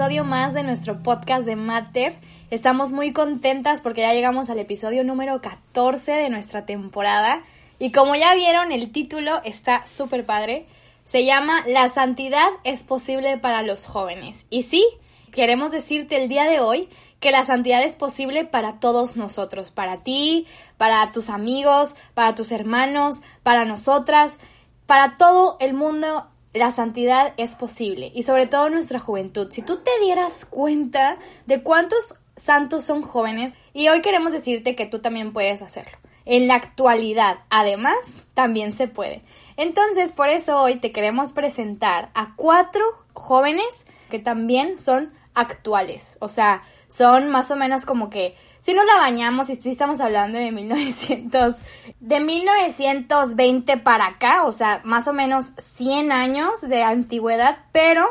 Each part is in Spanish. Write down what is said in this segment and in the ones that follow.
episodio más de nuestro podcast de Matter. Estamos muy contentas porque ya llegamos al episodio número 14 de nuestra temporada. Y como ya vieron, el título está súper padre. Se llama La santidad es posible para los jóvenes. Y sí, queremos decirte el día de hoy que la santidad es posible para todos nosotros, para ti, para tus amigos, para tus hermanos, para nosotras, para todo el mundo la santidad es posible y sobre todo nuestra juventud. Si tú te dieras cuenta de cuántos santos son jóvenes y hoy queremos decirte que tú también puedes hacerlo. En la actualidad, además, también se puede. Entonces, por eso hoy te queremos presentar a cuatro jóvenes que también son actuales. O sea, son más o menos como que si nos la bañamos y si estamos hablando de 1900, de 1920 para acá, o sea, más o menos 100 años de antigüedad, pero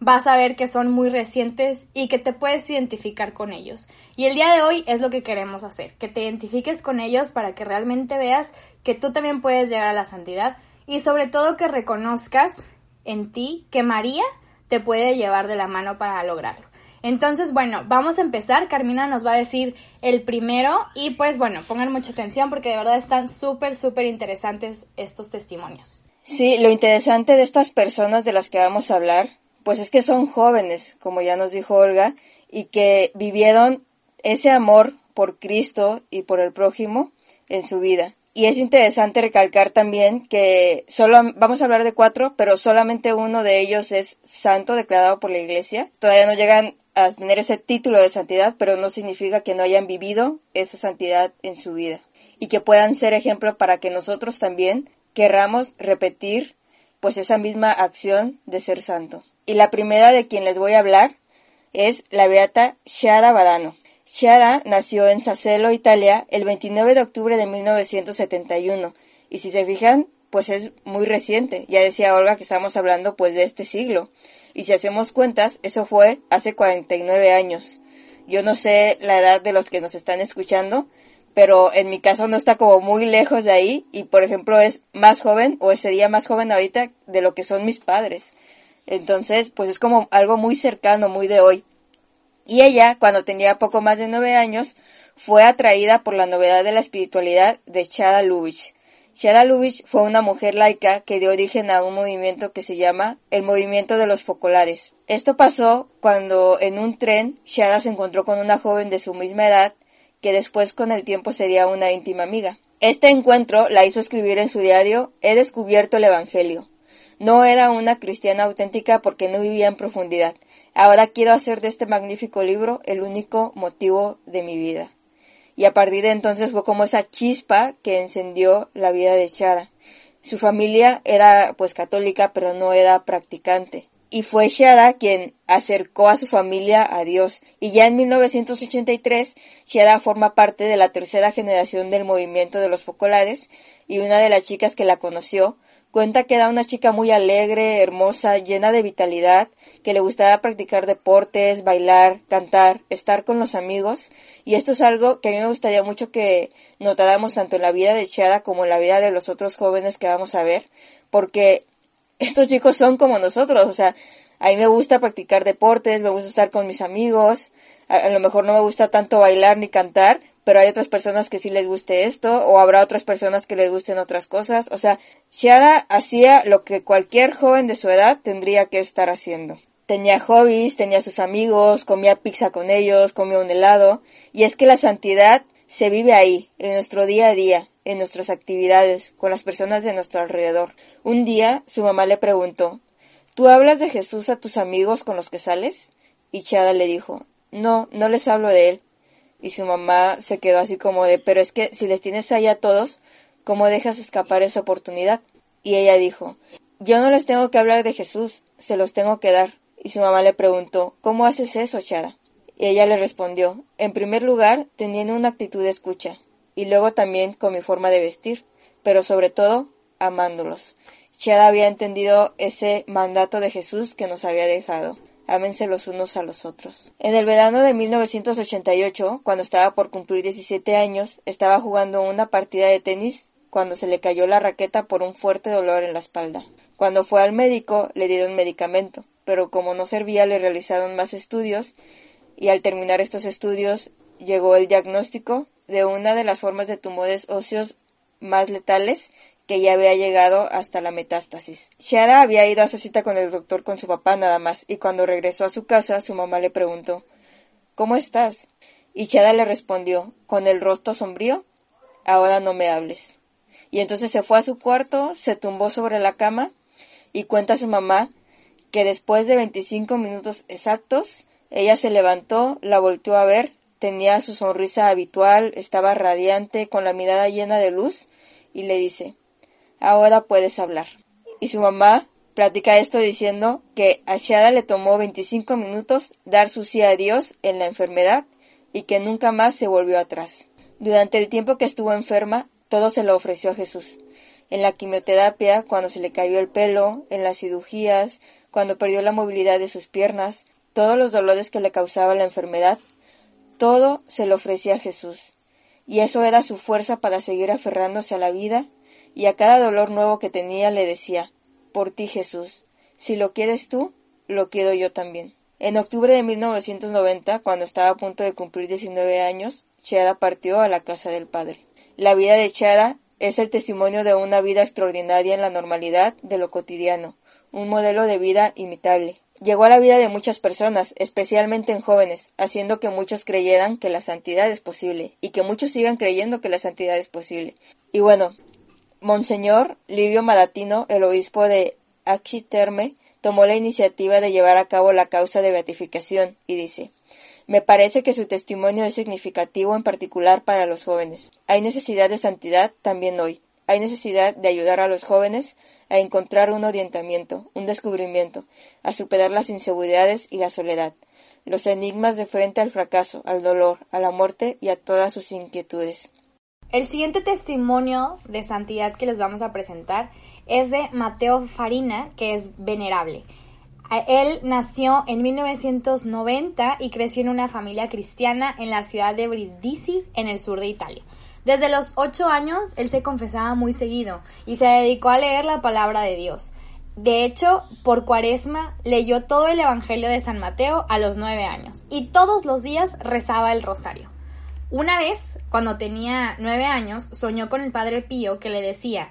vas a ver que son muy recientes y que te puedes identificar con ellos. Y el día de hoy es lo que queremos hacer, que te identifiques con ellos para que realmente veas que tú también puedes llegar a la santidad y sobre todo que reconozcas en ti que María te puede llevar de la mano para lograrlo. Entonces, bueno, vamos a empezar. Carmina nos va a decir el primero y pues bueno, pongan mucha atención porque de verdad están súper, súper interesantes estos testimonios. Sí, lo interesante de estas personas de las que vamos a hablar, pues es que son jóvenes, como ya nos dijo Olga, y que vivieron ese amor por Cristo y por el prójimo en su vida. Y es interesante recalcar también que solo vamos a hablar de cuatro, pero solamente uno de ellos es santo declarado por la iglesia. Todavía no llegan a tener ese título de santidad, pero no significa que no hayan vivido esa santidad en su vida y que puedan ser ejemplo para que nosotros también querramos repetir pues esa misma acción de ser santo. Y la primera de quien les voy a hablar es la beata Shara Badano. Shara nació en Sassello, Italia, el 29 de octubre de 1971 y si se fijan, pues es muy reciente. Ya decía Olga que estamos hablando pues de este siglo. Y si hacemos cuentas, eso fue hace 49 años. Yo no sé la edad de los que nos están escuchando, pero en mi caso no está como muy lejos de ahí y por ejemplo es más joven o sería más joven ahorita de lo que son mis padres. Entonces, pues es como algo muy cercano, muy de hoy. Y ella, cuando tenía poco más de nueve años, fue atraída por la novedad de la espiritualidad de Chada Lubitsch. Shara Lubitsch fue una mujer laica que dio origen a un movimiento que se llama el movimiento de los focolares. Esto pasó cuando en un tren Shara se encontró con una joven de su misma edad que después con el tiempo sería una íntima amiga. Este encuentro la hizo escribir en su diario He descubierto el Evangelio. No era una cristiana auténtica porque no vivía en profundidad. Ahora quiero hacer de este magnífico libro el único motivo de mi vida y a partir de entonces fue como esa chispa que encendió la vida de Shara. Su familia era pues católica pero no era practicante. Y fue Shara quien acercó a su familia a Dios. Y ya en 1983, Shara forma parte de la tercera generación del movimiento de los focolares y una de las chicas que la conoció Cuenta que era una chica muy alegre, hermosa, llena de vitalidad, que le gustaba practicar deportes, bailar, cantar, estar con los amigos, y esto es algo que a mí me gustaría mucho que notáramos tanto en la vida de Chara como en la vida de los otros jóvenes que vamos a ver, porque estos chicos son como nosotros, o sea, a mí me gusta practicar deportes, me gusta estar con mis amigos, a lo mejor no me gusta tanto bailar ni cantar, pero hay otras personas que sí les guste esto, o habrá otras personas que les gusten otras cosas. O sea, Shara hacía lo que cualquier joven de su edad tendría que estar haciendo. Tenía hobbies, tenía sus amigos, comía pizza con ellos, comía un helado, y es que la santidad se vive ahí, en nuestro día a día, en nuestras actividades, con las personas de nuestro alrededor. Un día su mamá le preguntó, ¿Tú hablas de Jesús a tus amigos con los que sales? Y Chada le dijo, no, no les hablo de él. Y su mamá se quedó así como de, pero es que si les tienes ahí a todos, ¿cómo dejas escapar esa oportunidad? Y ella dijo, yo no les tengo que hablar de Jesús, se los tengo que dar. Y su mamá le preguntó, ¿cómo haces eso, Chada? Y ella le respondió, en primer lugar, teniendo una actitud de escucha, y luego también con mi forma de vestir, pero sobre todo, amándolos. Chada había entendido ese mandato de Jesús que nos había dejado. Ámense los unos a los otros. En el verano de 1988, cuando estaba por cumplir 17 años, estaba jugando una partida de tenis cuando se le cayó la raqueta por un fuerte dolor en la espalda. Cuando fue al médico, le dieron medicamento, pero como no servía, le realizaron más estudios y al terminar estos estudios llegó el diagnóstico de una de las formas de tumores óseos más letales que ya había llegado hasta la metástasis. Shara había ido a esa cita con el doctor con su papá nada más, y cuando regresó a su casa su mamá le preguntó ¿Cómo estás? Y Shara le respondió con el rostro sombrío Ahora no me hables. Y entonces se fue a su cuarto, se tumbó sobre la cama y cuenta a su mamá que después de 25 minutos exactos, ella se levantó, la volteó a ver, tenía su sonrisa habitual, estaba radiante, con la mirada llena de luz, y le dice ahora puedes hablar. Y su mamá platica esto diciendo que a le tomó 25 minutos dar su sí a Dios en la enfermedad y que nunca más se volvió atrás. Durante el tiempo que estuvo enferma, todo se lo ofreció a Jesús. En la quimioterapia, cuando se le cayó el pelo, en las cirugías, cuando perdió la movilidad de sus piernas, todos los dolores que le causaba la enfermedad, todo se lo ofrecía a Jesús. Y eso era su fuerza para seguir aferrándose a la vida y a cada dolor nuevo que tenía le decía, por ti Jesús, si lo quieres tú, lo quiero yo también. En octubre de 1990, cuando estaba a punto de cumplir 19 años, Chada partió a la casa del Padre. La vida de Chada es el testimonio de una vida extraordinaria en la normalidad de lo cotidiano, un modelo de vida imitable. Llegó a la vida de muchas personas, especialmente en jóvenes, haciendo que muchos creyeran que la santidad es posible y que muchos sigan creyendo que la santidad es posible. Y bueno, Monseñor Livio Malatino, el obispo de Achiterme, tomó la iniciativa de llevar a cabo la causa de beatificación y dice me parece que su testimonio es significativo en particular para los jóvenes. Hay necesidad de santidad también hoy. Hay necesidad de ayudar a los jóvenes a encontrar un orientamiento, un descubrimiento, a superar las inseguridades y la soledad, los enigmas de frente al fracaso, al dolor, a la muerte y a todas sus inquietudes. El siguiente testimonio de santidad que les vamos a presentar es de Mateo Farina, que es venerable. Él nació en 1990 y creció en una familia cristiana en la ciudad de Brindisi, en el sur de Italia. Desde los ocho años, él se confesaba muy seguido y se dedicó a leer la palabra de Dios. De hecho, por cuaresma leyó todo el Evangelio de San Mateo a los nueve años y todos los días rezaba el rosario. Una vez, cuando tenía nueve años, soñó con el padre Pío que le decía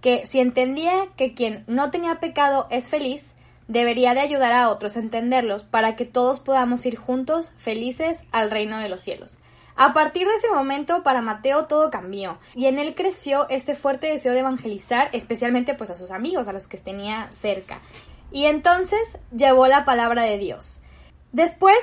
que si entendía que quien no tenía pecado es feliz, debería de ayudar a otros a entenderlos para que todos podamos ir juntos felices al reino de los cielos. A partir de ese momento para Mateo todo cambió y en él creció este fuerte deseo de evangelizar, especialmente pues a sus amigos, a los que tenía cerca. Y entonces llevó la palabra de Dios. Después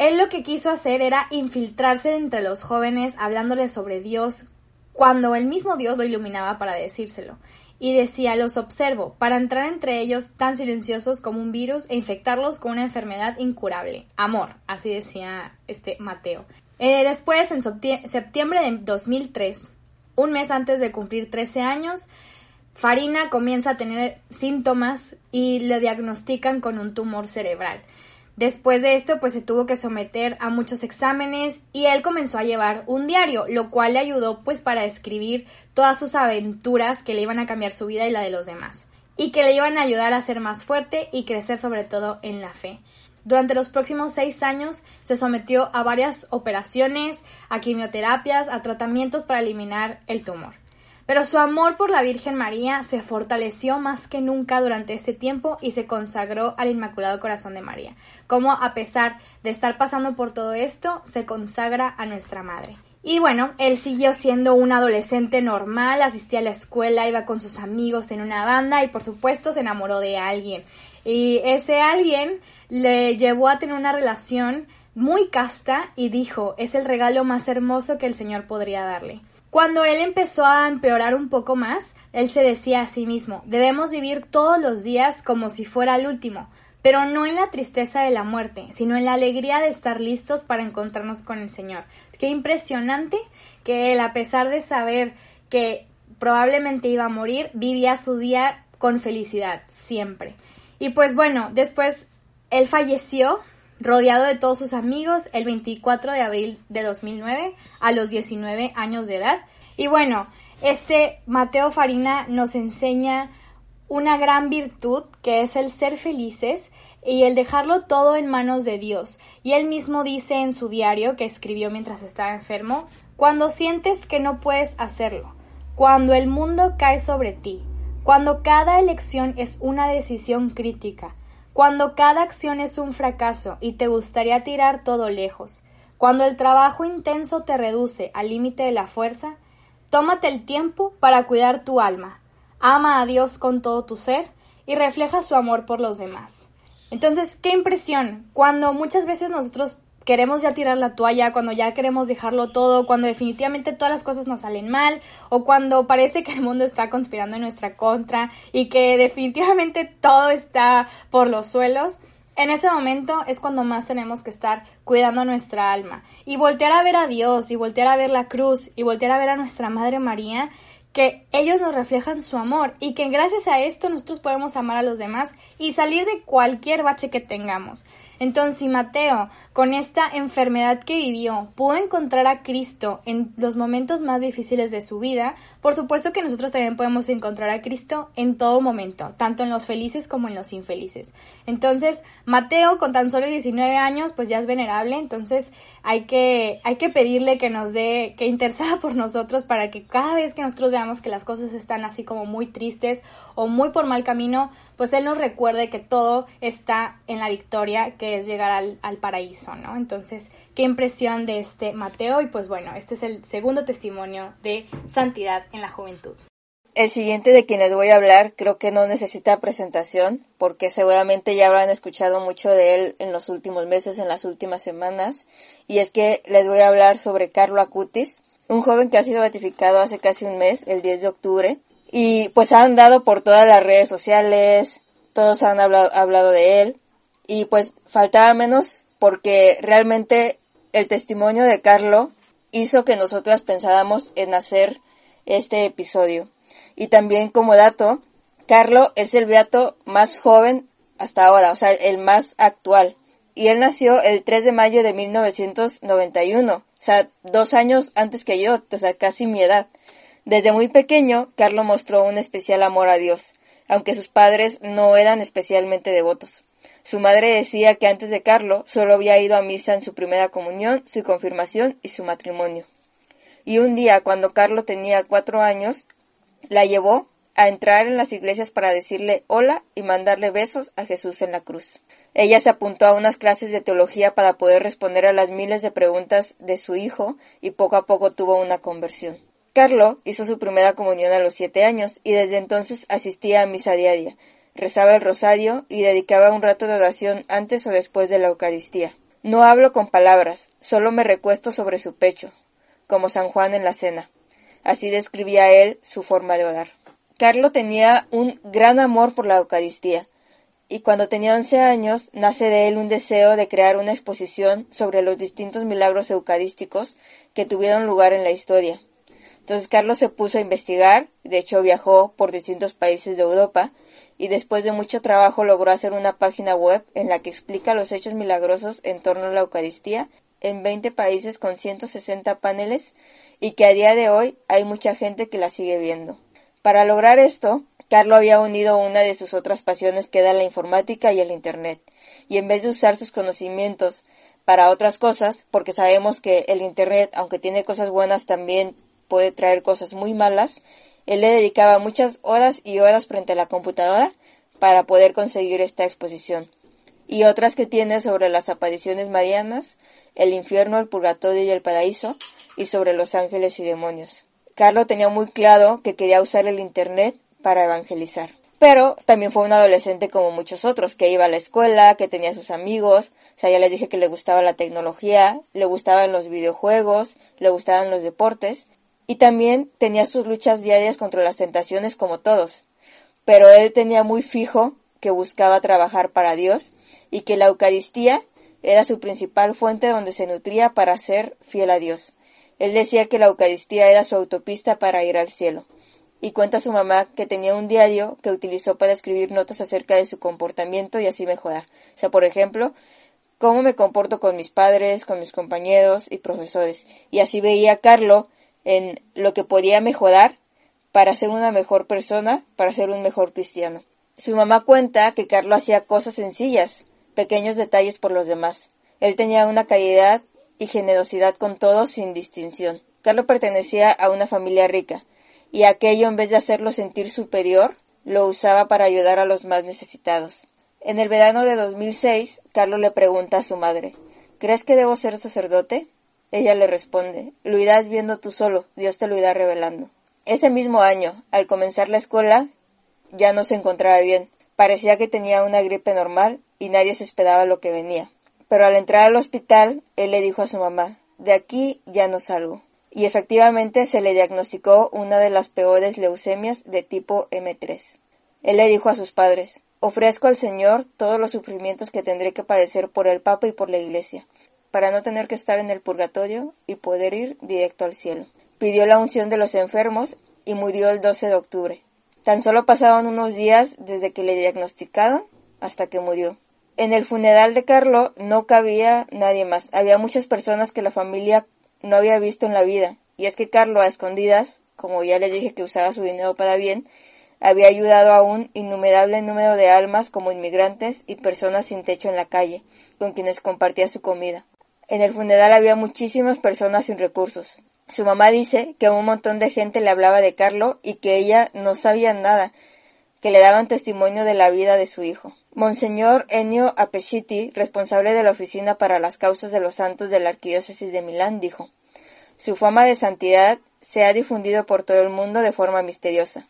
él lo que quiso hacer era infiltrarse entre los jóvenes hablándoles sobre Dios cuando el mismo Dios lo iluminaba para decírselo. Y decía, los observo, para entrar entre ellos tan silenciosos como un virus e infectarlos con una enfermedad incurable. Amor, así decía este Mateo. Eh, después, en septiembre de 2003, un mes antes de cumplir 13 años, Farina comienza a tener síntomas y le diagnostican con un tumor cerebral. Después de esto, pues se tuvo que someter a muchos exámenes y él comenzó a llevar un diario, lo cual le ayudó pues para escribir todas sus aventuras que le iban a cambiar su vida y la de los demás, y que le iban a ayudar a ser más fuerte y crecer sobre todo en la fe. Durante los próximos seis años se sometió a varias operaciones, a quimioterapias, a tratamientos para eliminar el tumor. Pero su amor por la Virgen María se fortaleció más que nunca durante ese tiempo y se consagró al Inmaculado Corazón de María, como a pesar de estar pasando por todo esto, se consagra a nuestra Madre. Y bueno, él siguió siendo un adolescente normal, asistía a la escuela, iba con sus amigos en una banda y por supuesto se enamoró de alguien. Y ese alguien le llevó a tener una relación muy casta y dijo, es el regalo más hermoso que el Señor podría darle. Cuando él empezó a empeorar un poco más, él se decía a sí mismo, debemos vivir todos los días como si fuera el último, pero no en la tristeza de la muerte, sino en la alegría de estar listos para encontrarnos con el Señor. Qué impresionante que él, a pesar de saber que probablemente iba a morir, vivía su día con felicidad, siempre. Y pues bueno, después él falleció rodeado de todos sus amigos el 24 de abril de 2009 a los 19 años de edad. Y bueno, este Mateo Farina nos enseña una gran virtud que es el ser felices y el dejarlo todo en manos de Dios. Y él mismo dice en su diario que escribió mientras estaba enfermo, cuando sientes que no puedes hacerlo, cuando el mundo cae sobre ti, cuando cada elección es una decisión crítica, cuando cada acción es un fracaso y te gustaría tirar todo lejos, cuando el trabajo intenso te reduce al límite de la fuerza, tómate el tiempo para cuidar tu alma, ama a Dios con todo tu ser y refleja su amor por los demás. Entonces, qué impresión, cuando muchas veces nosotros queremos ya tirar la toalla, cuando ya queremos dejarlo todo, cuando definitivamente todas las cosas nos salen mal, o cuando parece que el mundo está conspirando en nuestra contra y que definitivamente todo está por los suelos. En ese momento es cuando más tenemos que estar cuidando nuestra alma y voltear a ver a Dios y voltear a ver la cruz y voltear a ver a nuestra Madre María que ellos nos reflejan su amor y que gracias a esto nosotros podemos amar a los demás y salir de cualquier bache que tengamos. Entonces, si Mateo, con esta enfermedad que vivió, pudo encontrar a Cristo en los momentos más difíciles de su vida, por supuesto que nosotros también podemos encontrar a Cristo en todo momento, tanto en los felices como en los infelices. Entonces, Mateo, con tan solo 19 años, pues ya es venerable, entonces hay que, hay que pedirle que nos dé, que interceda por nosotros para que cada vez que nosotros veamos que las cosas están así como muy tristes o muy por mal camino, pues Él nos recuerde que todo está en la victoria, que es llegar al, paraíso, ¿no? Entonces, qué impresión de este Mateo y pues bueno, este es el segundo testimonio de santidad en la juventud. El siguiente de quien les voy a hablar creo que no necesita presentación porque seguramente ya habrán escuchado mucho de él en los últimos meses, en las últimas semanas. Y es que les voy a hablar sobre Carlo Acutis, un joven que ha sido beatificado hace casi un mes, el 10 de octubre, y pues han dado por todas las redes sociales, todos han hablado de él. Y pues faltaba menos porque realmente el testimonio de Carlo hizo que nosotras pensáramos en hacer este episodio. Y también como dato, Carlo es el beato más joven hasta ahora, o sea, el más actual. Y él nació el 3 de mayo de 1991, o sea, dos años antes que yo, o sea, casi mi edad. Desde muy pequeño, Carlo mostró un especial amor a Dios, aunque sus padres no eran especialmente devotos. Su madre decía que antes de Carlo solo había ido a misa en su primera comunión, su confirmación y su matrimonio. Y un día, cuando Carlo tenía cuatro años, la llevó a entrar en las iglesias para decirle hola y mandarle besos a Jesús en la cruz. Ella se apuntó a unas clases de teología para poder responder a las miles de preguntas de su hijo y poco a poco tuvo una conversión. Carlo hizo su primera comunión a los siete años y desde entonces asistía a misa diaria, rezaba el rosario y dedicaba un rato de oración antes o después de la Eucaristía. No hablo con palabras, solo me recuesto sobre su pecho, como San Juan en la cena. Así describía él su forma de orar. Carlo tenía un gran amor por la Eucaristía, y cuando tenía once años nace de él un deseo de crear una exposición sobre los distintos milagros eucarísticos que tuvieron lugar en la historia. Entonces Carlos se puso a investigar, de hecho viajó por distintos países de Europa y después de mucho trabajo logró hacer una página web en la que explica los hechos milagrosos en torno a la Eucaristía en 20 países con 160 paneles y que a día de hoy hay mucha gente que la sigue viendo. Para lograr esto, Carlos había unido una de sus otras pasiones que era la informática y el Internet, y en vez de usar sus conocimientos para otras cosas, porque sabemos que el Internet, aunque tiene cosas buenas, también puede traer cosas muy malas, él le dedicaba muchas horas y horas frente a la computadora para poder conseguir esta exposición. Y otras que tiene sobre las apariciones marianas, el infierno, el purgatorio y el paraíso, y sobre los ángeles y demonios. Carlos tenía muy claro que quería usar el Internet para evangelizar. Pero también fue un adolescente como muchos otros, que iba a la escuela, que tenía sus amigos, o sea, ya les dije que le gustaba la tecnología, le gustaban los videojuegos, le gustaban los deportes, y también tenía sus luchas diarias contra las tentaciones como todos. Pero él tenía muy fijo que buscaba trabajar para Dios y que la Eucaristía era su principal fuente donde se nutría para ser fiel a Dios. Él decía que la Eucaristía era su autopista para ir al cielo. Y cuenta su mamá que tenía un diario que utilizó para escribir notas acerca de su comportamiento y así mejorar. O sea, por ejemplo, cómo me comporto con mis padres, con mis compañeros y profesores. Y así veía a Carlo en lo que podía mejorar para ser una mejor persona, para ser un mejor cristiano. Su mamá cuenta que Carlo hacía cosas sencillas, pequeños detalles por los demás. Él tenía una calidad y generosidad con todos sin distinción. Carlo pertenecía a una familia rica, y aquello en vez de hacerlo sentir superior, lo usaba para ayudar a los más necesitados. En el verano de 2006, Carlos le pregunta a su madre, ¿Crees que debo ser sacerdote? Ella le responde, lo irás viendo tú solo, Dios te lo irá revelando. Ese mismo año, al comenzar la escuela, ya no se encontraba bien. Parecía que tenía una gripe normal y nadie se esperaba lo que venía. Pero al entrar al hospital, él le dijo a su mamá, de aquí ya no salgo. Y efectivamente se le diagnosticó una de las peores leucemias de tipo M3. Él le dijo a sus padres, ofrezco al Señor todos los sufrimientos que tendré que padecer por el Papa y por la Iglesia, para no tener que estar en el purgatorio y poder ir directo al cielo. Pidió la unción de los enfermos y murió el 12 de octubre. Tan solo pasaron unos días desde que le diagnosticaron hasta que murió. En el funeral de Carlo no cabía nadie más. Había muchas personas que la familia no había visto en la vida. Y es que Carlo, a escondidas, como ya le dije que usaba su dinero para bien, había ayudado a un innumerable número de almas como inmigrantes y personas sin techo en la calle, con quienes compartía su comida. En el funeral había muchísimas personas sin recursos. Su mamá dice que un montón de gente le hablaba de Carlo y que ella no sabía nada, que le daban testimonio de la vida de su hijo. Monseñor Ennio Apesciti, responsable de la Oficina para las Causas de los Santos de la Arquidiócesis de Milán, dijo Su fama de santidad se ha difundido por todo el mundo de forma misteriosa,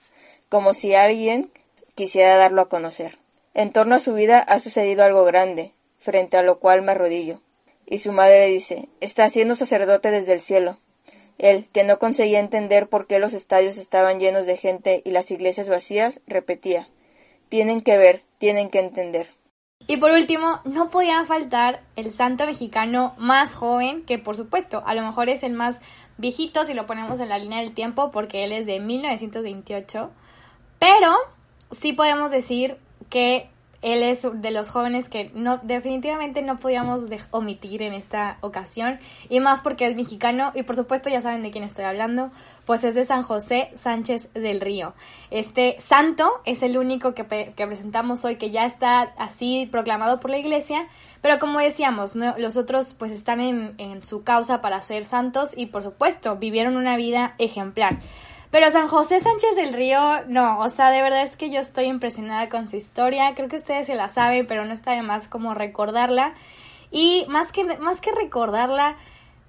como si alguien quisiera darlo a conocer. En torno a su vida ha sucedido algo grande, frente a lo cual me arrodillo. Y su madre dice, está siendo sacerdote desde el cielo. Él, que no conseguía entender por qué los estadios estaban llenos de gente y las iglesias vacías, repetía, tienen que ver, tienen que entender. Y por último, no podía faltar el santo mexicano más joven, que por supuesto, a lo mejor es el más viejito si lo ponemos en la línea del tiempo, porque él es de 1928. Pero sí podemos decir que él es de los jóvenes que no definitivamente no podíamos omitir en esta ocasión y más porque es mexicano y por supuesto ya saben de quién estoy hablando, pues es de San José Sánchez del Río. Este santo es el único que, presentamos hoy que ya está así proclamado por la iglesia, pero como decíamos, los otros pues están en, en su causa para ser santos y por supuesto vivieron una vida ejemplar. Pero San José Sánchez del Río, no, o sea, de verdad es que yo estoy impresionada con su historia. Creo que ustedes se la saben, pero no está de más como recordarla. Y más que, más que recordarla,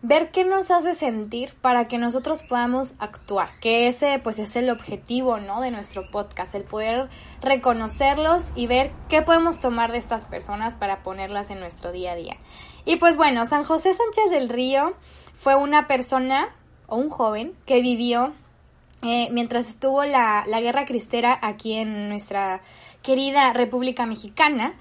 ver qué nos hace sentir para que nosotros podamos actuar, que ese pues es el objetivo, ¿no? De nuestro podcast, el poder reconocerlos y ver qué podemos tomar de estas personas para ponerlas en nuestro día a día. Y pues bueno, San José Sánchez del Río fue una persona o un joven que vivió eh, mientras estuvo la, la guerra cristera aquí en nuestra querida República Mexicana.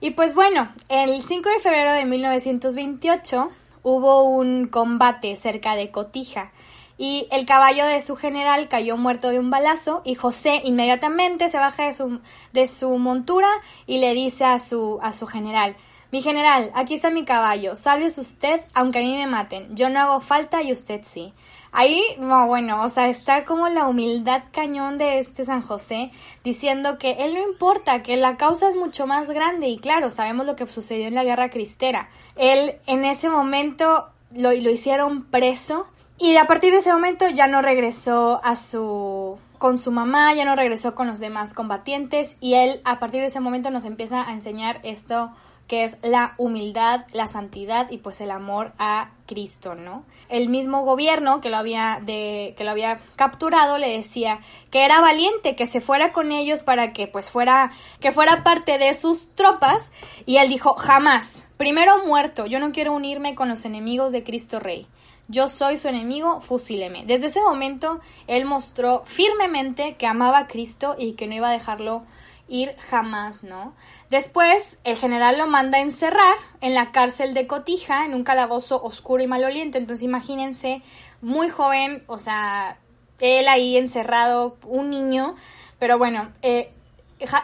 Y pues bueno, el 5 de febrero de 1928 hubo un combate cerca de Cotija y el caballo de su general cayó muerto de un balazo y José inmediatamente se baja de su, de su montura y le dice a su, a su general, mi general, aquí está mi caballo, salves usted aunque a mí me maten, yo no hago falta y usted sí. Ahí, no, bueno, o sea, está como la humildad cañón de este San José diciendo que él no importa, que la causa es mucho más grande y claro, sabemos lo que sucedió en la guerra cristera. Él en ese momento lo, lo hicieron preso y a partir de ese momento ya no regresó a su con su mamá, ya no regresó con los demás combatientes y él a partir de ese momento nos empieza a enseñar esto que es la humildad, la santidad y pues el amor a Cristo, ¿no? El mismo gobierno que lo había de que lo había capturado le decía que era valiente, que se fuera con ellos para que pues fuera que fuera parte de sus tropas y él dijo, "Jamás. Primero muerto, yo no quiero unirme con los enemigos de Cristo Rey." Yo soy su enemigo, fusíleme. Desde ese momento, él mostró firmemente que amaba a Cristo y que no iba a dejarlo ir jamás, ¿no? Después, el general lo manda a encerrar en la cárcel de Cotija, en un calabozo oscuro y maloliente. Entonces, imagínense, muy joven, o sea, él ahí encerrado, un niño. Pero bueno, eh,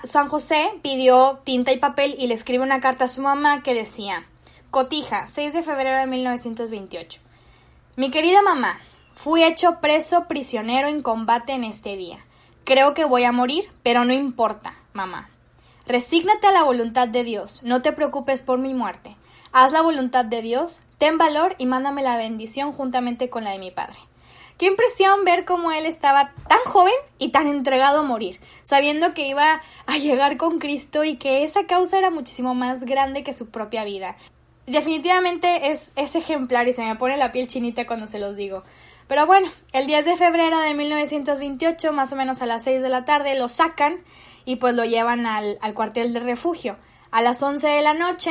San José pidió tinta y papel y le escribe una carta a su mamá que decía, Cotija, 6 de febrero de 1928. Mi querida mamá, fui hecho preso prisionero en combate en este día. Creo que voy a morir, pero no importa, mamá. Resígnate a la voluntad de Dios, no te preocupes por mi muerte. Haz la voluntad de Dios, ten valor y mándame la bendición juntamente con la de mi padre. Qué impresión ver cómo él estaba tan joven y tan entregado a morir, sabiendo que iba a llegar con Cristo y que esa causa era muchísimo más grande que su propia vida definitivamente es, es ejemplar y se me pone la piel chinita cuando se los digo. Pero bueno, el 10 de febrero de 1928, más o menos a las 6 de la tarde, lo sacan y pues lo llevan al, al cuartel de refugio. A las 11 de la noche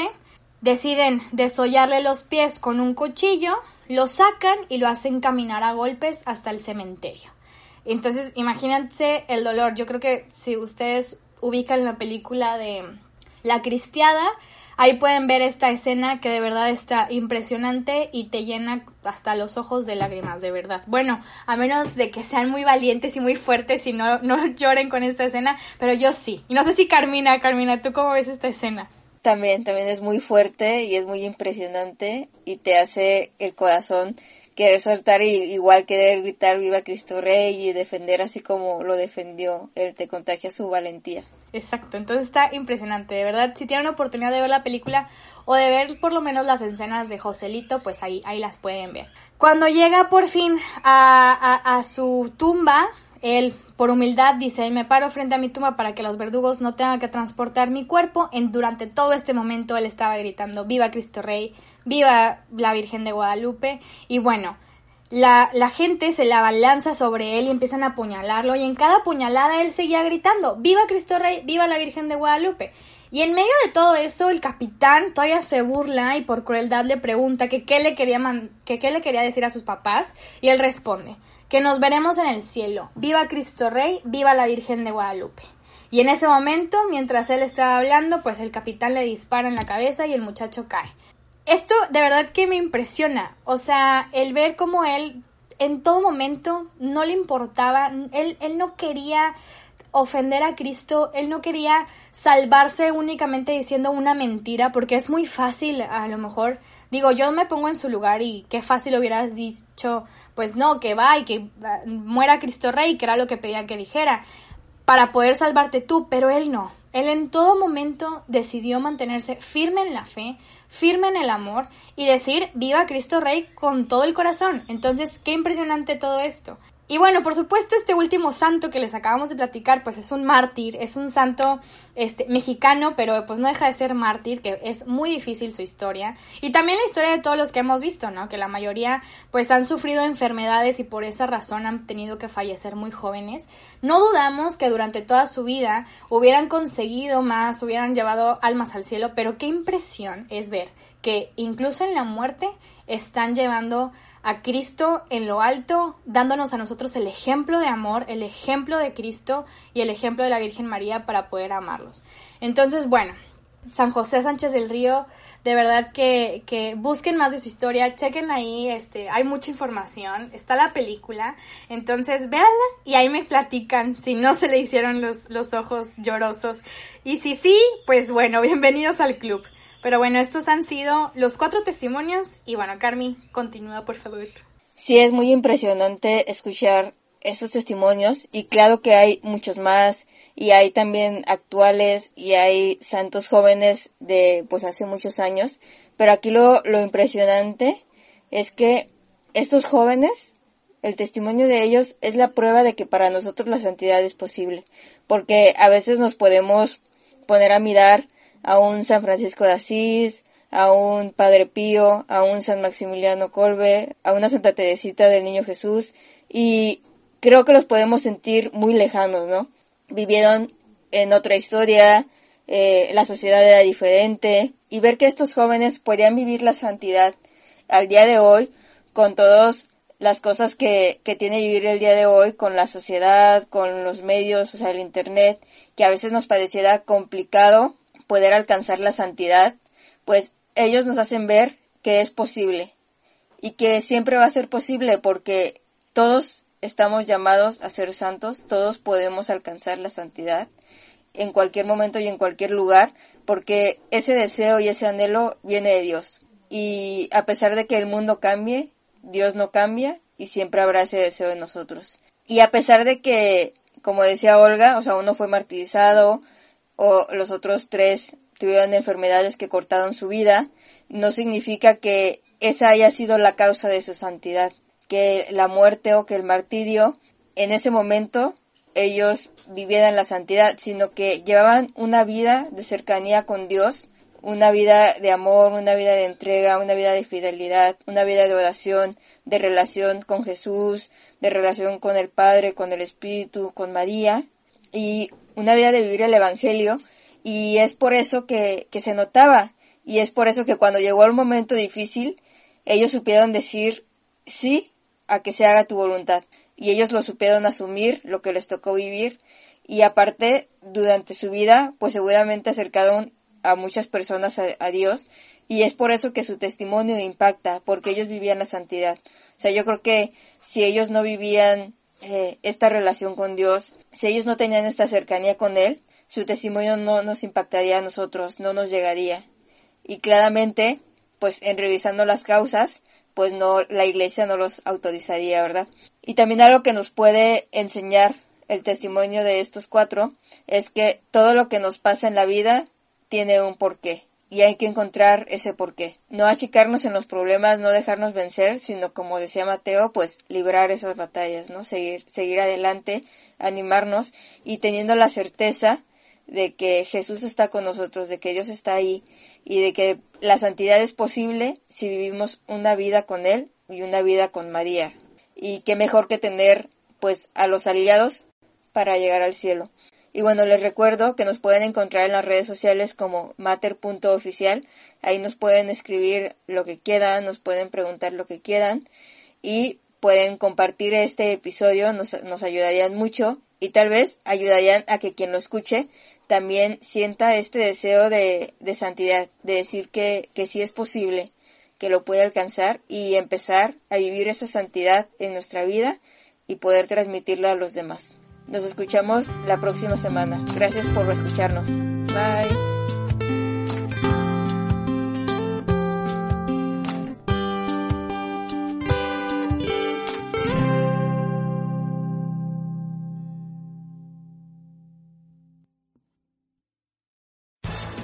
deciden desollarle los pies con un cuchillo, lo sacan y lo hacen caminar a golpes hasta el cementerio. Entonces, imagínense el dolor. Yo creo que si ustedes ubican la película de La Cristiada, Ahí pueden ver esta escena que de verdad está impresionante y te llena hasta los ojos de lágrimas, de verdad. Bueno, a menos de que sean muy valientes y muy fuertes y no, no lloren con esta escena, pero yo sí. Y no sé si Carmina, Carmina, ¿tú cómo ves esta escena? También, también es muy fuerte y es muy impresionante y te hace el corazón querer soltar y igual querer gritar viva Cristo Rey y defender así como lo defendió. Él te contagia su valentía. Exacto, entonces está impresionante, de verdad, si tienen oportunidad de ver la película o de ver por lo menos las escenas de Joselito, pues ahí, ahí las pueden ver. Cuando llega por fin a, a, su tumba, él por humildad dice, me paro frente a mi tumba para que los verdugos no tengan que transportar mi cuerpo. En, durante todo este momento él estaba gritando, viva Cristo Rey, viva la Virgen de Guadalupe. Y bueno, la, gente se la balanza sobre él y empiezan a apuñalarlo y en cada puñalada él seguía gritando, viva Cristo Rey, viva la Virgen de Guadalupe. Y en medio de todo eso el capitán todavía se burla y por crueldad le pregunta que qué le quería, que qué le quería decir a sus papás y él responde, que nos veremos en el cielo, viva Cristo Rey, viva la Virgen de Guadalupe. Y en ese momento, mientras él estaba hablando, pues el capitán le dispara en la cabeza y el muchacho cae esto de verdad que me impresiona. O sea, el ver cómo él en todo momento no le importaba, él, él no quería ofender a Cristo, él no quería salvarse únicamente diciendo una mentira, porque es muy fácil a lo mejor. Digo, yo me pongo en su lugar y qué fácil hubieras dicho, pues no, que va y que ah, muera Cristo Rey, que era lo que pedían que dijera, para poder salvarte tú, pero él no. Él en todo momento decidió mantenerse firme en la fe, firme en el amor y decir viva Cristo Rey con todo el corazón. Entonces, qué impresionante todo esto. Y bueno, por supuesto, este último santo que les acabamos de platicar, pues es un mártir, es un santo este, mexicano, pero pues no deja de ser mártir, que es muy difícil su historia. Y también la historia de todos los que hemos visto, ¿no? Que la mayoría pues han sufrido enfermedades y por esa razón han tenido que fallecer muy jóvenes. No dudamos que durante toda su vida hubieran conseguido más, hubieran llevado almas al cielo, pero qué impresión es ver que incluso en la muerte están llevando a Cristo en lo alto, dándonos a nosotros el ejemplo de amor, el ejemplo de Cristo y el ejemplo de la Virgen María para poder amarlos. Entonces, bueno, San José Sánchez del Río, de verdad que, que, busquen más de su historia, chequen ahí, este, hay mucha información, está la película, entonces véanla y ahí me platican si no se le hicieron los, los ojos llorosos. Y si sí, pues bueno, bienvenidos al club. Pero bueno, estos han sido los cuatro testimonios y bueno, Carmi, continúa por favor. Sí, es muy impresionante escuchar estos testimonios y claro que hay muchos más y hay también actuales y hay santos jóvenes de pues hace muchos años, pero aquí lo, lo impresionante es que estos jóvenes, el testimonio de ellos es la prueba de que para nosotros la santidad es posible, porque a veces nos podemos poner a mirar a un San Francisco de Asís, a un Padre Pío, a un San Maximiliano Colbe, a una Santa Teresita del Niño Jesús y creo que los podemos sentir muy lejanos, ¿no? Vivieron en otra historia, eh, la sociedad era diferente y ver que estos jóvenes podían vivir la santidad al día de hoy con todas las cosas que, que tiene vivir el día de hoy con la sociedad, con los medios, o sea, el internet, que a veces nos pareciera complicado poder alcanzar la santidad, pues ellos nos hacen ver que es posible y que siempre va a ser posible porque todos estamos llamados a ser santos, todos podemos alcanzar la santidad en cualquier momento y en cualquier lugar, porque ese deseo y ese anhelo viene de Dios. Y a pesar de que el mundo cambie, Dios no cambia y siempre habrá ese deseo en nosotros. Y a pesar de que, como decía Olga, o sea, uno fue martirizado o los otros tres tuvieron enfermedades que cortaron su vida, no significa que esa haya sido la causa de su santidad, que la muerte o que el martirio en ese momento ellos vivieran la santidad, sino que llevaban una vida de cercanía con Dios, una vida de amor, una vida de entrega, una vida de fidelidad, una vida de oración, de relación con Jesús, de relación con el Padre, con el Espíritu, con María, y una vida de vivir el Evangelio, y es por eso que, que se notaba, y es por eso que cuando llegó el momento difícil, ellos supieron decir sí a que se haga tu voluntad y ellos lo supieron asumir, lo que les tocó vivir, y aparte, durante su vida, pues seguramente acercaron a muchas personas a, Dios, y es por eso que su testimonio impacta, porque ellos vivían la santidad. O sea, yo creo que si ellos no vivían eh, esta relación con Dios, si ellos no tenían esta cercanía con Él, su testimonio no nos impactaría a nosotros, no nos llegaría. Y claramente, pues en revisando las causas, pues no, la iglesia no los autorizaría, ¿verdad? Y también algo que nos puede enseñar el testimonio de estos cuatro es que todo lo que nos pasa en la vida tiene un porqué y hay que encontrar ese porqué. No achicarnos en los problemas, no dejarnos vencer, sino como decía Mateo, pues librar esas batallas, ¿no? Seguir, seguir adelante, animarnos y teniendo la certeza de que Jesús está con nosotros, de que Dios está ahí y de que la santidad es posible si vivimos una vida con Él y una vida con María. Y qué mejor que tener pues a los aliados para llegar al cielo. Y bueno, les recuerdo que nos pueden encontrar en las redes sociales como mater.oficial. Ahí nos pueden escribir lo que quieran, nos pueden preguntar lo que quieran y pueden compartir este episodio, nos, nos ayudarían mucho y tal vez ayudarían a que quien lo escuche también sienta este deseo de, de santidad, de decir que, que sí es posible, que lo puede alcanzar y empezar a vivir esa santidad en nuestra vida y poder transmitirla a los demás. Nos escuchamos la próxima semana. Gracias por escucharnos. Bye.